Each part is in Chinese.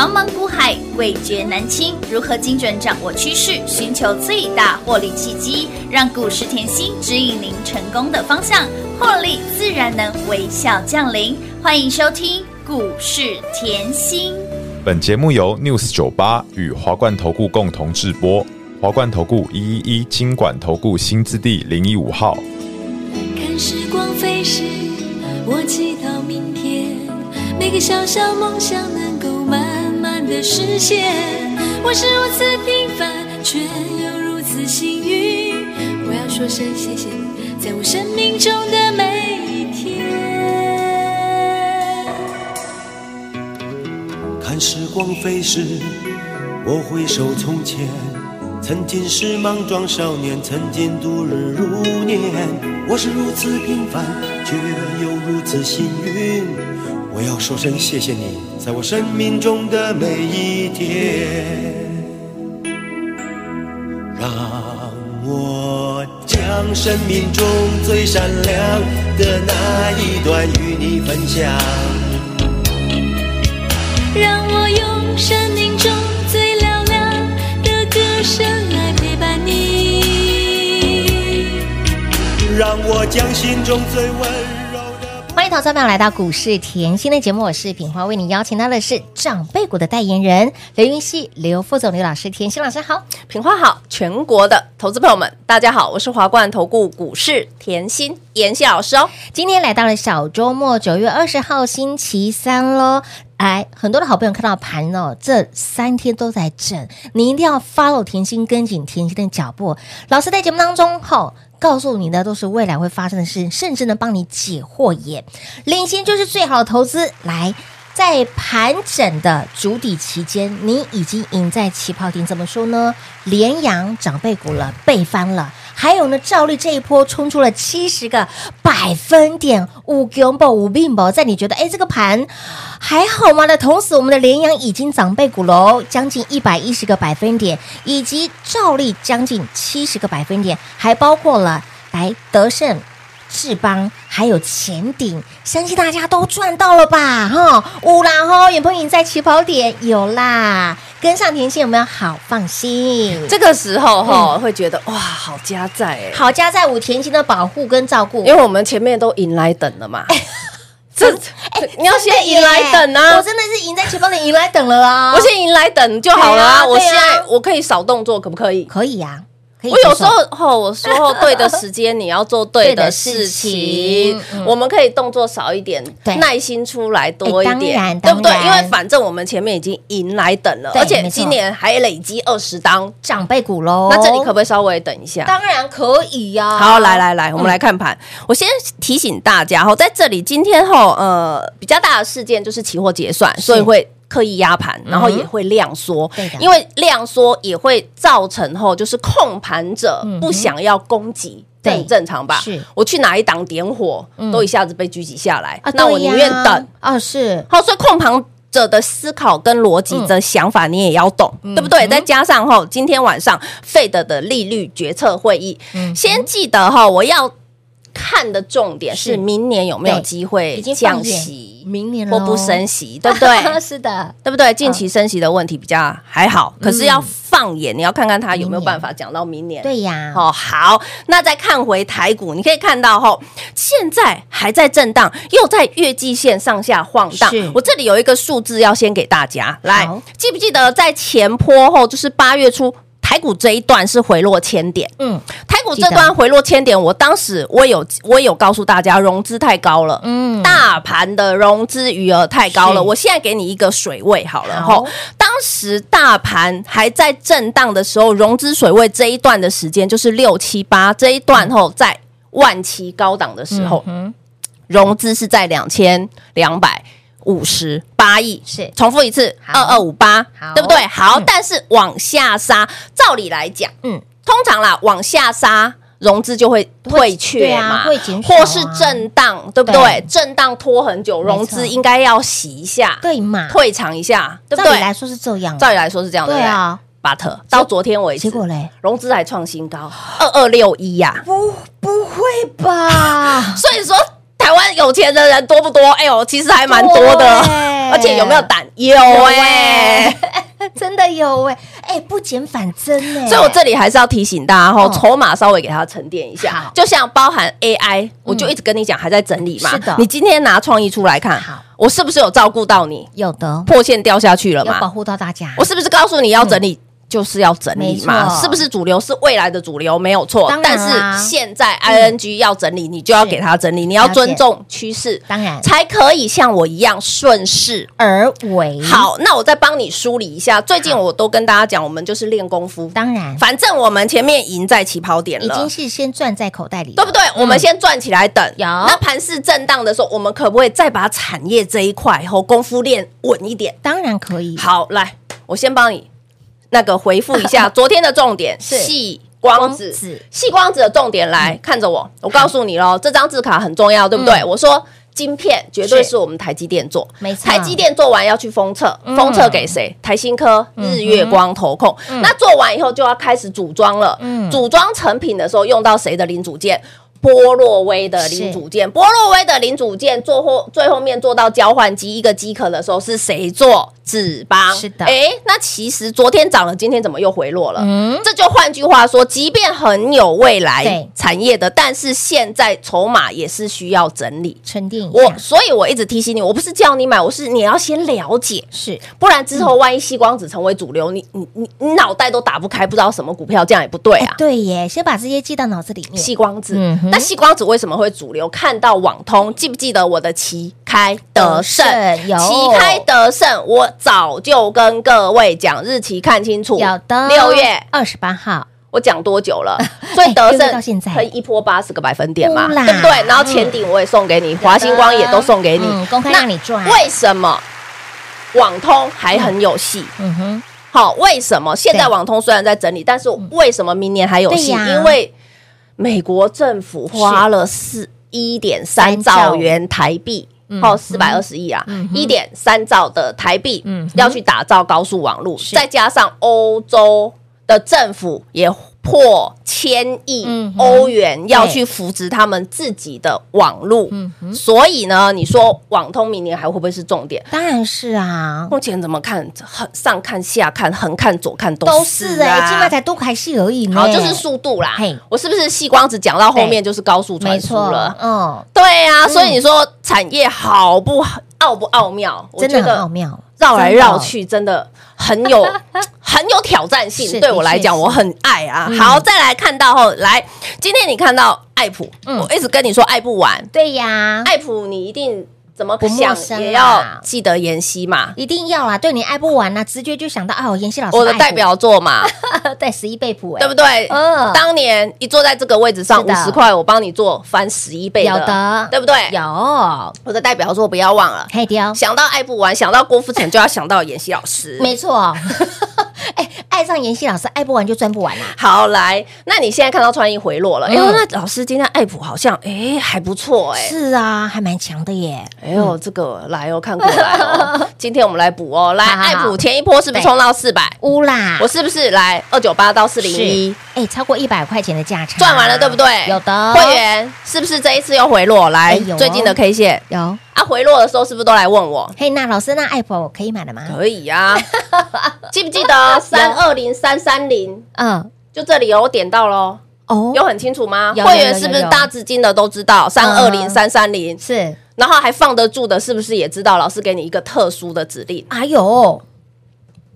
茫茫股海，味觉难清。如何精准掌握趋势，寻求最大获利契机，让股市甜心指引您成功的方向，获利自然能微笑降临。欢迎收听股市甜心。本节目由 News 九八与华冠投顾共同制播。华冠投顾一一一金管投顾新字第零一五号。看时光飞逝，我祈祷明天每个小小梦想能够满。的视线，我是如此平凡，却又如此幸运。我要说声谢谢你，在我生命中的每一天。看时光飞逝，我回首从前，曾经是莽撞少年，曾经度日如年。我是如此平凡，却又如此幸运。我要说声谢谢你。在我生命中的每一天，让我将生命中最闪亮的那一段与你分享。让我用生命中最嘹亮的歌声来陪伴你。让我将心中最温。欢迎投资朋友来到股市甜心的节目，我是品花，为你邀请到的是长辈股的代言人刘云熙、刘副总、刘老师，甜心老师好，品花好，全国的投资朋友们大家好，我是华冠投顾股市甜心妍希老师哦。今天来到了小周末，九月二十号星期三喽。哎，很多的好朋友看到盘哦，这三天都在震，你一定要 follow 甜心，跟紧甜心的脚步。老师在节目当中后。告诉你的都是未来会发生的事，甚至能帮你解惑也。领先就是最好的投资。来，在盘整的筑底期间，你已经赢在起跑点。怎么说呢？联阳长辈股了，倍翻了。还有呢，兆利这一波冲出了七十个百分点，五强宝五病宝，在你觉得哎这个盘还好吗的同时，我们的联阳已经长辈股喽，将近一百一十个百分点，以及兆利将近七十个百分点，还包括了来德胜。智邦还有前顶，相信大家都赚到了吧？哈，五啦哈，有朋友赢在起跑点，有啦，跟上甜心有没有？好放心。这个时候哈，会觉得哇，好加在，好加在五甜心的保护跟照顾，因为我们前面都赢来等了嘛。这哎，你要先赢来等啊！我真的是赢在起跑点，赢来等了啊！我先赢来等就好了啊！我现在我可以少动作，可不可以？可以呀。我有时候吼，我说对的时间你要做对的事情，我们可以动作少一点，耐心出来多一点，对不对？因为反正我们前面已经迎来等了，而且今年还累积二十档长辈股喽。那这里可不可以稍微等一下？当然可以呀。好，来来来，我们来看盘。我先提醒大家吼，在这里今天吼，呃，比较大的事件就是期货结算，所以会。刻意压盘，然后也会量缩，嗯、因为量缩也会造成后就是控盘者不想要攻击，很正常吧？是，我去哪一档点火，嗯、都一下子被狙击下来，啊、那我宁愿等。啊。是，好，所以控盘者的思考跟逻辑的想法你也要懂，嗯、对不对？嗯、再加上哈今天晚上 Fed 的利率决策会议，嗯、先记得哈，我要。看的重点是明年有没有机会降息，明年或不升息，对不对？是的，对不对？近期升息的问题比较还好，可是要放眼，你要看看它有没有办法讲到明年。对呀，哦，好，那再看回台股，你可以看到吼，现在还在震荡，又在月季线上下晃荡。我这里有一个数字要先给大家，来，记不记得在前坡后，就是八月初。台股这一段是回落千点，嗯，台股这段回落千点，我当时我有我有告诉大家，融资太高了，嗯，大盘的融资余额太高了。我现在给你一个水位好了，吼，当时大盘还在震荡的时候，融资水位这一段的时间就是六七八这一段后，在万七高档的时候，嗯，融资是在两千两百。五十八亿是重复一次，二二五八，对不对？好，但是往下杀，照理来讲，嗯，通常啦，往下杀，融资就会退却嘛，会减少，或是震荡，对不对？震荡拖很久，融资应该要洗一下，对嘛？退场一下，对不对？照理来说是这样，照理来说是这样，对啊。But 到昨天为止，结果嘞，融资还创新高，二二六一呀，不，不会吧？所以说。台湾有钱的人多不多？哎呦，其实还蛮多的，而且有没有胆？有哎，真的有哎哎，不减反增哎，所以我这里还是要提醒大家哈，哦筹码稍微给它沉淀一下。好，就像包含 AI，我就一直跟你讲还在整理嘛。是的。你今天拿创意出来看好，我是不是有照顾到你？有的。破线掉下去了嘛？保嘛？护到大家，我是不是告诉你要整理？就是要整理嘛，是不是主流是未来的主流没有错当，但是现在 ING 要整理，你就要给它整理，你要尊重趋势，当然才可以像我一样顺势而为。好，那我再帮你梳理一下。最近我都跟大家讲，我们就是练功夫。当然反正我们前面赢在起跑点了已经，是先赚在口袋里了，对不对？我们先赚起来等。有那盘势震荡的时候，我们可不可以再把产业这一块和功夫练稳一点？当然可以。好，来，我先帮你那个回复一下 昨天的重点，是细光光子子，细光子的重点来看着我，我告诉你喽，这张字卡很重要，对不对？我说。晶片绝对是我们台积电做，没错台积电做完要去封测，嗯封测给谁？台新科、日月光、投控。那做完以后就要开始组装了。嗯组装成品的时候用到谁的零组件？波洛威的零组件，波洛威的零组件做后最后面做到交换机一个机壳的时候是谁做？纸邦。是的哎，那其实昨天涨了，今天怎么又回落了？嗯这就换句话说，即便很有未来产业的，但是现在筹码也是需要整理。沉淀一我，所以，我一直提醒你，我不是叫你买，我是你要先了解，是不然之后万一吸光子成为主流，你你你你脑袋都打不开，不知道什么股票，这样也不对啊。对耶，先把这些记到脑子里面。矽光子嗯哼，那矽光子为什么会主流？看到网通，记不记得我的旗开得胜？有。旗开得胜，我早就跟各位讲，日期看清楚。有的。六月。二十八号，我讲多久了？所以得胜到现在。胜可以一波八十个百分点嘛，对不对？然后前顶我也送给你，华星光也都送给你。嗯，公开让你赚。那为什么网通还很有戏？嗯。哼，好，为什么？现在网通虽然在整理，但是为什么明年还有戏？因为美国政府花了四一点三兆。元台币。哦，四百二十亿啊，一点三兆的台币，嗯要去打造高速网络，再加上欧洲的政府也破千亿欧元要去扶植他们自己的网路，所以呢，你说网通明年还会不会是重点？当然是啊，目前怎么看？横上看下看，横看左看都都是是哎，啊今麦才多开戏而已呢。好，就是速度啦。我是不是细光子讲到后面就是高速没传输了？嗯，对呀、所以你说产业好不好奥不奥妙？我真的很奥妙，绕来绕去真的很有 很有挑战性。对我来讲，我很爱啊。嗯好，再来看到后来，今天你看到爱普，嗯我一直跟你说爱不完，对呀，爱普你一定怎么不陌想生也要记得妍希嘛。一定要啦，对你爱不完啦，直觉就想到哦，妍希老师我的代表作嘛，对十一倍普，哎对不对？嗯当年一坐在这个位置上五十块，我帮你做翻十一倍的，有的对不对？有，我的代表作不要忘了。可以雕，想到爱不完，想到郭富城，就要想到妍希老师。没错。哎，爱上妍希老师，爱不完就赚不完啦。好，来，那你现在看到创意回落了，哎呦，嗯那老师今天爱普好像哎还不错哎，是啊，还蛮强的耶。哎呦，这个来哦，看过来哦，今天我们来补哦，来，爱普前一波是不是冲到四百？乌啦，我是不是来二九八到四零一？哎，超过一百块钱的价差，赚完了，对不对？有的会员是不是这一次又回落？来最近的 K 线有。啊，回落的时候是不是都来问我？嘿，那老师，那爱普可以买了吗？可以呀，记不记得三二零三三零？嗯，就这里有我点到喽，哦，有很清楚吗？会员是不是大资金的都知道三二零三三零？是，然后还放得住的，是不是也知道？老师给你一个特殊的指令。哎呦，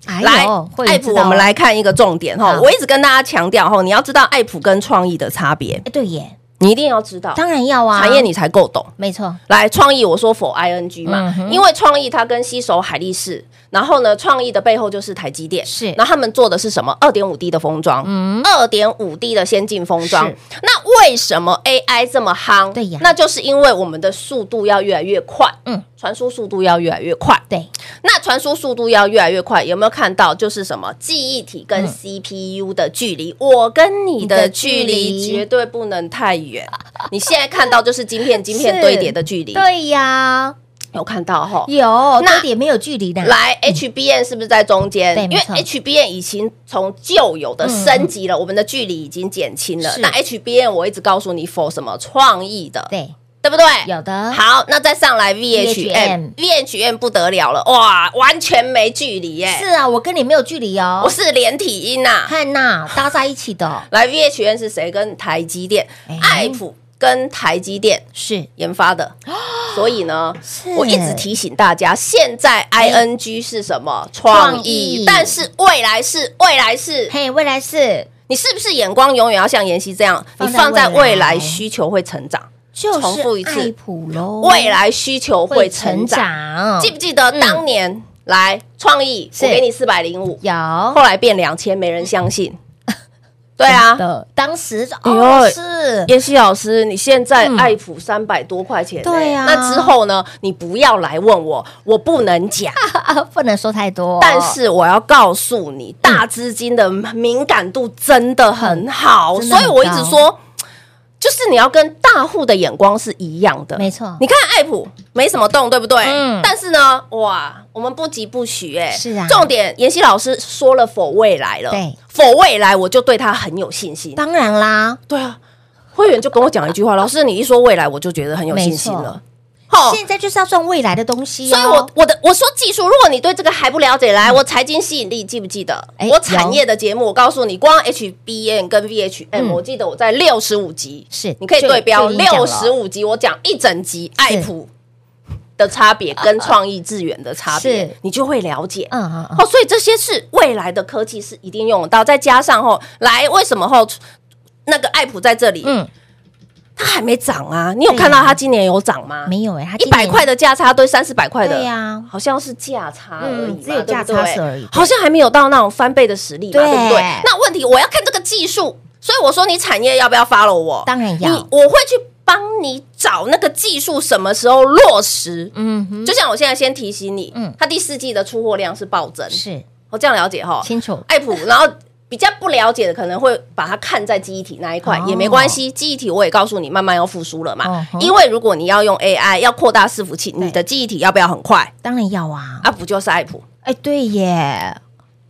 哎来呦，会，员爱普，我们，来看一个重点哈。我一直跟大家强调哈，你要知道爱普跟创意的差别，哎，对耶，你一定要知道，当然要啊，产业你才够懂。没错，来，创意我说否 ing 嘛，嗯因为创意它跟携手海力士，然后呢，创意的背后就是台积电，是。然后他们做的是什么？二点五 D 的封装，嗯。二点五 D 的先进封装。那为什么 AI 这么夯？对呀。那就是因为我们的速度要越来越快，嗯，传输速度要越来越快。对，那传输速度要越来越快，有没有看到？就是什么？记忆体跟嗯。CPU 的距离，我跟你的距离绝对不能太远。你现在看到就是晶片晶片堆叠的距离，对呀，有看到哈？有，那那点没有距离的，来，HBN 是不是在中间？因为对没错 HBM 已经从旧有的升级了，我们的距离已经减轻了。那 HBN 我一直告诉你，for 什么创意的？对，对不对？有的。好，那再上来 VHM，VHM 不得了了，哇，完全没距离耶。是啊，我跟你没有距离哦，我是连体音呐，汉娜搭在一起的。来，VHM 是谁？跟台积电、爱普跟台积电是研发的，所以呢，我一直提醒大家，现在 ING 是什么？创意，但是未来是未来是，嘿，未来是。你是不是眼光永远要像妍希这样？你放在未来需求会成长，就是重复一次，未来需求会成长。记不记得当年来创意，我给你四百零五，有，后来变两千，没人相信。对啊，当时哦是妍希老师，你现在爱普三百多块钱，对啊，那之后呢？你不要来问我，我不能讲，不能说太多。但是我要告诉你，大资金的敏感度真的很好，所以我一直说。就是你要跟大户的眼光是一样的，没错。你看爱普没什么动，对不对？嗯。但是呢，哇，我们不急不徐，哎，是啊。重点，妍希老师说了否未来了，对，否未来，我就对他很有信心。当然啦，对啊。会员就跟我讲一句话，老师，你一说未来，我就觉得很有信心了。现在就是要赚未来的东西，所以我我的我说技术，如果你对这个还不了解，来，我财经吸引力记不记得？我产业的节目，我告诉你，光 HBN 跟 VHM，我记得我在六十五集，是你可以对标六十五集，我讲一整集爱普的差别跟创意资源的差别，你就会了解。嗯嗯哦，所以这些是未来的科技是一定用得到，再加上后来为什么后那个爱普在这里？嗯。它还没涨啊！你有看到它今年有涨吗？没有哎，它一百块的价差对三四百块的，对呀，好像是价差而已，只有价差而已，好像还没有到那种翻倍的实力嘛，对不对？那问题我要看这个技术，所以我说你产业要不要 follow 我？当然要，我会去帮你找那个技术什么时候落实。嗯，就像我现在先提醒你，嗯，它第四季的出货量是暴增，是我这样了解哈，清楚。爱普，然后。比较不了解的可能会把它看在记忆体那一块，也没关系。记忆体我也告诉你，慢慢要复苏了嘛。因为如果你要用 AI 要扩大伺服器，你的记忆体要不要很快？当然要啊！啊，不就是爱普？哎，对耶，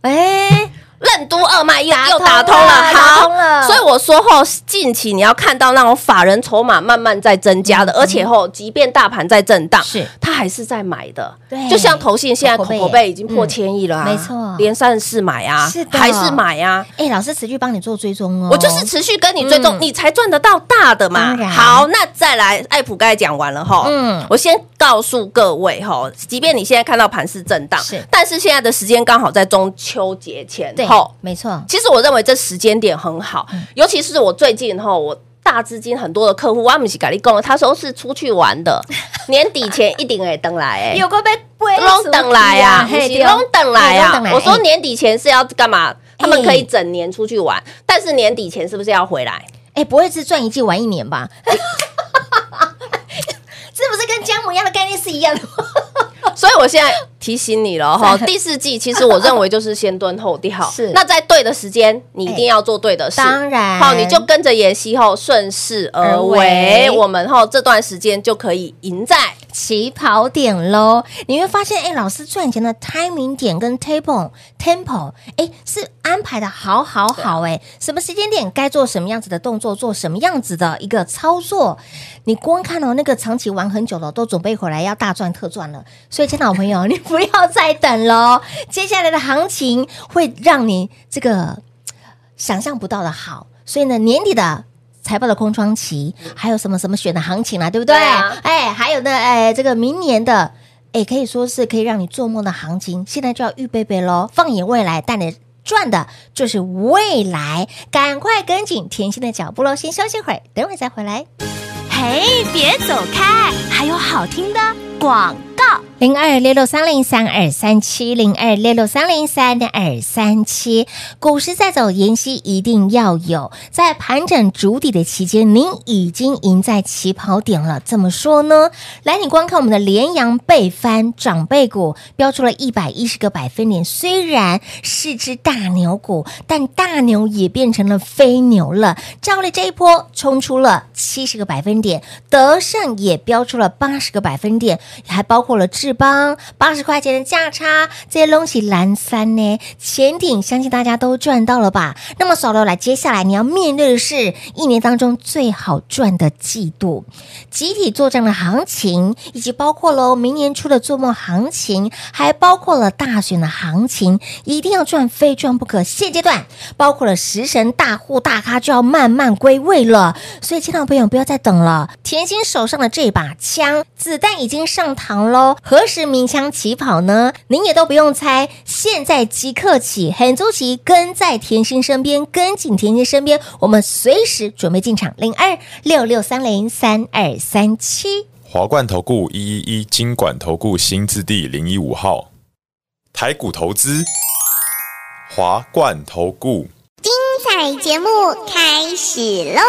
哎。任督二脉又又打通了，好，所以我说后近期你要看到那种法人筹码慢慢在增加的，而且后即便大盘在震荡，是。它还是在买的。对，就像投信现在口口碑已经破千亿了啊，没错，连三十四买啊，是还是买啊？哎，老师持续帮你做追踪哦，我就是持续跟你追踪，你才赚得到大的嘛。好，那再来，艾普刚才讲完了哈，嗯，我先告诉各位哈，即便你现在看到盘势震荡，是，但是现在的时间刚好在中秋节前，对。好，没错。其实我认为这时间点很好，尤其是我最近哈，我大资金很多的客户，我们是跟你讲，他说是出去玩的，年底前一定会等来，哎，有个被龙等来呀，龙等来呀。我说年底前是要干嘛？他们可以整年出去玩，但是年底前是不是要回来？哎，不会是赚一季玩一年吧？是不是跟姜母鸭的概念是一样的？所以我现在提醒你了哈，第四季其实我认为就是先蹲后跳，是。那在对的时间，你一定要做对的事。当然，好，你就跟着妍希后顺势而为，我们后这段时间就可以赢在起跑点喽。你会发现，哎，老师赚钱的 timing 点跟 table tempo，哎，是安排的好好好，哎，什么时间点该做什么样子的动作，做什么样子的一个操作，你光看到那个长期玩很久了，都准备回来要大赚特赚了，所以。亲爱的朋友，你不要再等了，接下来的行情会让你这个想象不到的好。所以呢，年底的财报的空窗期，还有什么什么选的行情啦，对不对？哎，还有呢，哎，这个明年的，哎，可以说是可以让你做梦的行情，现在就要预备备喽。放眼未来，带你赚的就是未来，赶快跟紧甜心的脚步喽。先休息会儿，等会儿再回来。嘿，别走开，还有好听的广告。零二六六三零三二三七零二六六三零三二三七，股市在走，妍希一定要有。在盘整筑底的期间，您已经赢在起跑点了。怎么说呢？来，你观看我们的连阳倍翻长辈股，飙出了一百一十个百分点。虽然是只大牛股，但大牛也变成了飞牛了。照例这一波冲出了七十个百分点，德胜也飙出了八十个百分点，还包括了智智邦八十块钱的价差，这些东西蓝三呢，潜艇相信大家都赚到了吧？那么，扫楼来，接下来你要面对的是一年当中最好赚的季度，集体作战的行情，以及包括了明年初的做梦行情，还包括了大选的行情，一定要赚，非赚不可。现阶段包括了食神大户大咖就要慢慢归位了，所以，亲爱的朋友不要再等了，甜心手上的这把枪，子弹已经上膛喽，何时鸣枪起跑呢？您也都不用猜，现在即刻起，很足奇跟在甜心身边，跟紧甜心身边，我们随时准备进场。零二六六三零三二三七，华冠投顾一一一金管投顾新字第零一五号，台股投资，华冠投顾，精彩节目开始喽！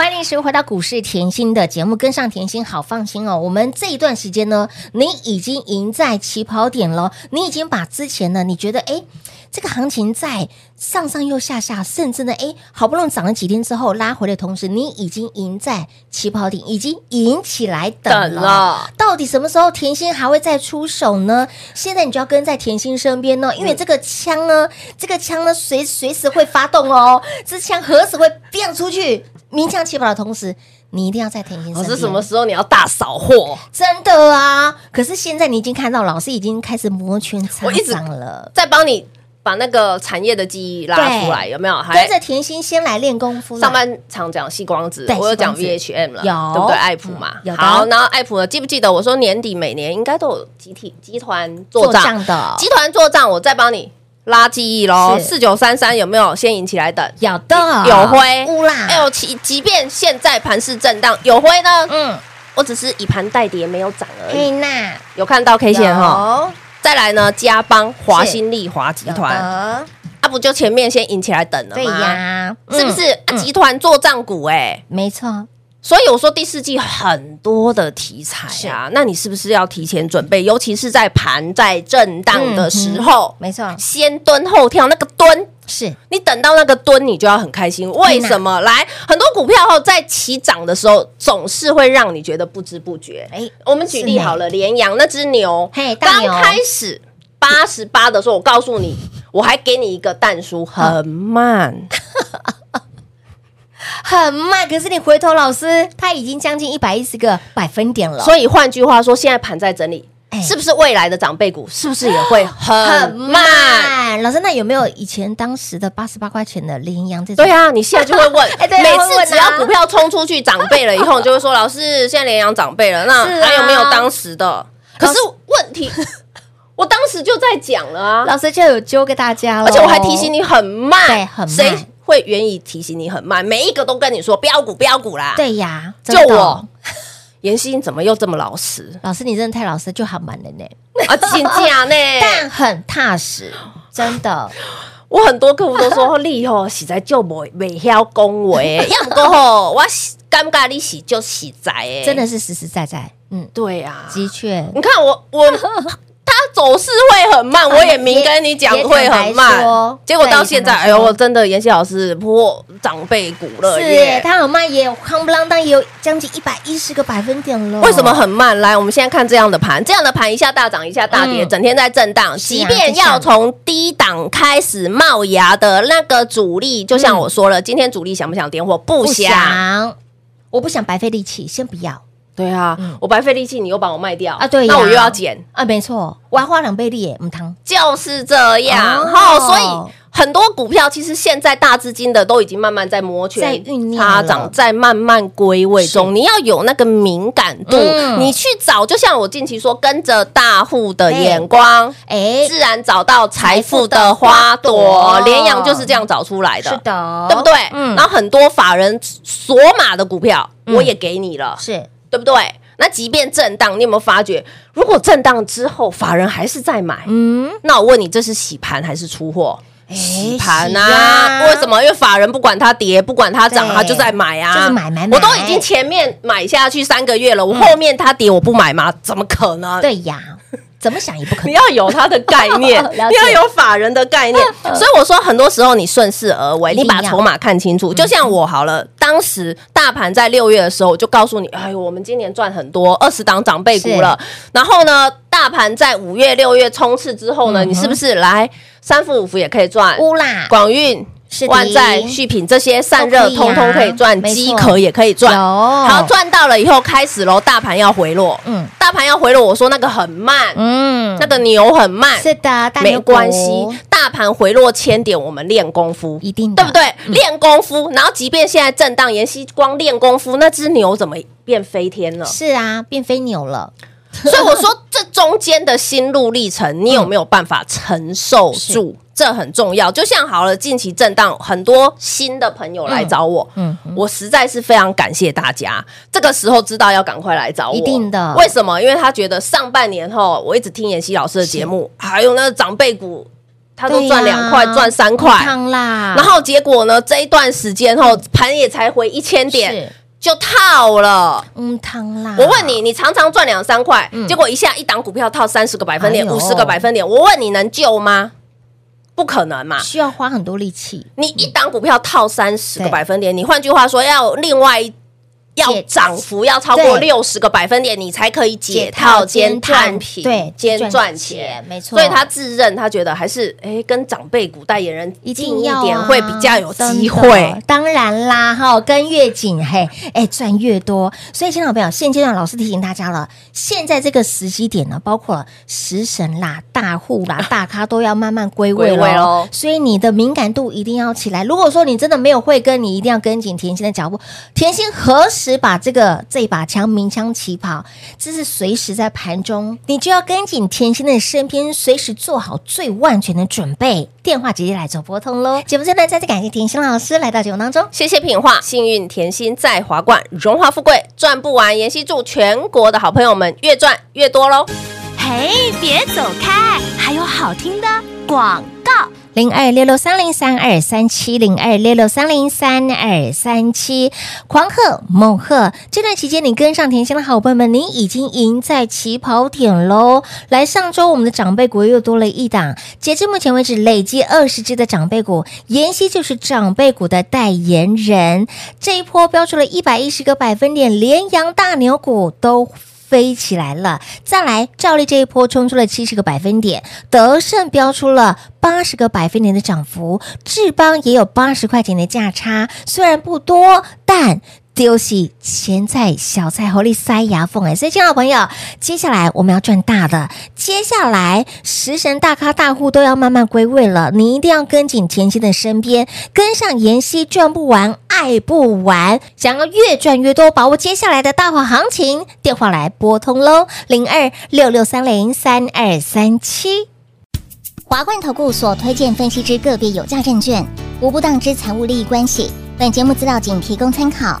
欢迎时回到股市甜心的节目，跟上甜心好放心哦。我们这一段时间呢，你已经赢在起跑点了，你已经把之前呢，你觉得哎这个行情在上上又下下，甚至呢，哎好不容易涨了几天之后拉回的同时，你已经赢在起跑点，已经赢起来等了。等了到底什么时候甜心还会再出手呢？现在你就要跟在甜心身边呢，因为这个枪呢，嗯、这个枪呢，随随时会发动哦，这枪何时会变出去？鸣枪起跑的同时，你一定要在甜心身边。老师，什么时候你要大扫货？真的啊！可是现在你已经看到，老师已经开始摩拳擦掌了，在帮你把那个产业的记忆拉出来，有没有？跟着甜心先来练功夫。上半场讲细光子，我有讲 VHM 了，有对不对？爱普嘛，有。好，然后爱普呢，记不记得我说年底每年应该都有集体集团做账的，集团做账，我再帮你。拉记忆喽，四九三三有没有先引起来等？有的，有灰乌啦。哎呦，即即便现在盘势震荡，有灰呢？嗯，我只是以盘带跌，没有涨而已。嘿娜，有看到 K 线哈？再来呢，嘉邦、华新丽华集团，啊不就前面先引起来等了吗？对呀，是不是？啊，集团做账股，哎，没错。所以我说第四季很多的题材啊，那你是不是要提前准备？尤其是在盘在震荡的时候，没错，先蹲后跳，那个蹲是你等到那个蹲，你就要很开心。为什么？来，很多股票后在起涨的时候，总是会让你觉得不知不觉。哎，我们举例好了，联阳那只牛，嘿，刚开始八十八的时候，我告诉你，我还给你一个但书，很慢。很慢，可是你回头，老师他已经将近一百一十个百分点了。所以换句话说，现在盘在整理，欸、是不是未来的长辈股是不是也会很慢？慢老师，那有没有以前当时的八十八块钱的羚羊这种？对啊，你现在就会问，欸啊、每次只要股票冲出去长辈了以后，你就会说，老师现在羚羊长辈了，那还有没有当时的？啊、可是问题，我当时就在讲了啊，老师就有揪给大家了，而且我还提醒你很慢，对，很慢。会愿意提醒你很慢，每一个都跟你说标股标股啦。对呀，就我妍希 怎么又这么老实？老师你真的太老实，就好慢了呢。啊，请假呢，但很踏实，真的。我很多客户都说你哦，实在就没没晓恭维，要不过吼，我尴尬你洗就洗在哎，真的是实实在在。嗯，对呀，的确。你看我我。走势会很慢，我也明跟你讲会很慢，结果到现在，哎呦，我真的妍希老师破长辈股了耶！它很慢，也夯不啷当，也有将近一百一十个百分点了。为什么很慢？来，我们现在看这样的盘，这样的盘一下大涨，一下大跌，整天在震荡。即便要从低档开始冒芽的那个主力，就像我说了，今天主力想不想点火？不想，我不想白费力气，先不要。对啊，我白费力气，你又把我卖掉啊？对，那我又要减啊？没错，我要花两倍力耶，唔疼就是这样。好，所以很多股票其实现在大资金的都已经慢慢在摩拳擦掌，在慢慢归位中。你要有那个敏感度，你去找，就像我近期说，跟着大户的眼光，哎，自然找到财富的花朵。联阳就是这样找出来的，是的，对不对？嗯。然后很多法人锁码的股票，我也给你了，是。对不对？那即便震荡，你有没有发觉，如果震荡之后法人还是在买，嗯，那我问你，这是洗盘还是出货？洗盘啊！为什么？因为法人不管它跌，不管它涨，他就在买啊，就是买买买。我都已经前面买下去三个月了，我后面它跌我不买吗？怎么可能？对呀。怎么想也不可能。你要有它的概念，你要有法人的概念。所以我说，很多时候你顺势而为，你把筹码看清楚。就像我好了，当当时大盘在六月的时候，我就告诉你，哎呦，我们今年赚很多二十档长辈股了。然后呢，大盘在五月、六月冲刺之后呢，嗯、你是不是来三伏五伏也可以赚？乌啦，广运。万载续品这些散热通通可以赚，机壳也可以赚。好，赚到了以后开始喽，大盘要回落。嗯，大盘要回落，我说那个很慢，嗯，那个牛很慢。是的，没关系，大盘回落千点，我们练功夫，一定对不对？练功夫，然后即便现在震荡，妍希光练功夫，那只牛怎么变飞天了？是啊，变飞牛了。所以我说，这中间的心路历程，你有没有办法承受住？这很重要。就像好了，近期震荡，很多新的朋友来找我，嗯，我实在是非常感谢大家。这个时候知道要赶快来找我，一定的。为什么？因为他觉得上半年后，我一直听妍希老师的节目，还有那个长辈股，他都赚两块、赚三块，然后结果呢，这一段时间后，盘也才回一千点。就套了，嗯，汤啦。我问你，你常常赚两三块，嗯、结果一下一档股票套三十个百分点、五十、个百分点，我问你能救吗？不可能嘛，需要花很多力气。你一档股票套三十个百分点，对你换句话说，要另外一。要涨幅要超过六十个百分点，你才可以解套兼摊平，对，兼赚钱，没错。所以他自认他觉得还是哎，跟长辈股代言人近一点会比较有机会。当然啦，哈，跟越紧嘿，哎，赚越多。所以，亲爱的朋友，现阶段老师提醒大家了，现在这个时机点呢，包括了食神啦、大户啦、大咖都要慢慢归位了。所以你的敏感度一定要起来。如果说你真的没有慧根，你一定要跟紧甜心的脚步。甜心何时？只把这个这把枪鸣枪起跑，这是随时在盘中，你就要跟紧甜心的身边，随时做好最万全的准备。电话直接来做拨通喽！节目最后再次感谢甜心老师来到节目当中，谢谢品画，幸运甜心在华冠，荣华富贵赚不完。妍希祝全国的好朋友们越赚越多喽！嘿，别走开，还有好听的广告。零二六六三零三二三七零二六六三零三二三七，狂贺猛贺！这段期间你跟上甜心的好朋友们，你已经赢在起跑点喽！来，上周我们的长辈股又多了一档，截至目前为止累计二十只的长辈股，妍希就是长辈股的代言人。这一波标出了一百一十个百分点，连阳大牛股都。飞起来了！再来，兆利这一波冲出了七十个百分点，德胜飙出了八十个百分点的涨幅，志邦也有八十块钱的价差，虽然不多，但。丢戏咸菜小菜，火力塞牙缝哎！所以，亲爱的朋友，接下来我们要赚大的。接下来，食神大咖大户都要慢慢归位了，你一定要跟紧甜心的身边，跟上妍希赚不完，爱不完，想要越赚越多，把握接下来的大好行情，电话来拨通喽，零二六六三零三二三七。华冠投顾所推荐分析之个别有价证券，无不当之财务利益关系。本节目资料仅提供参考。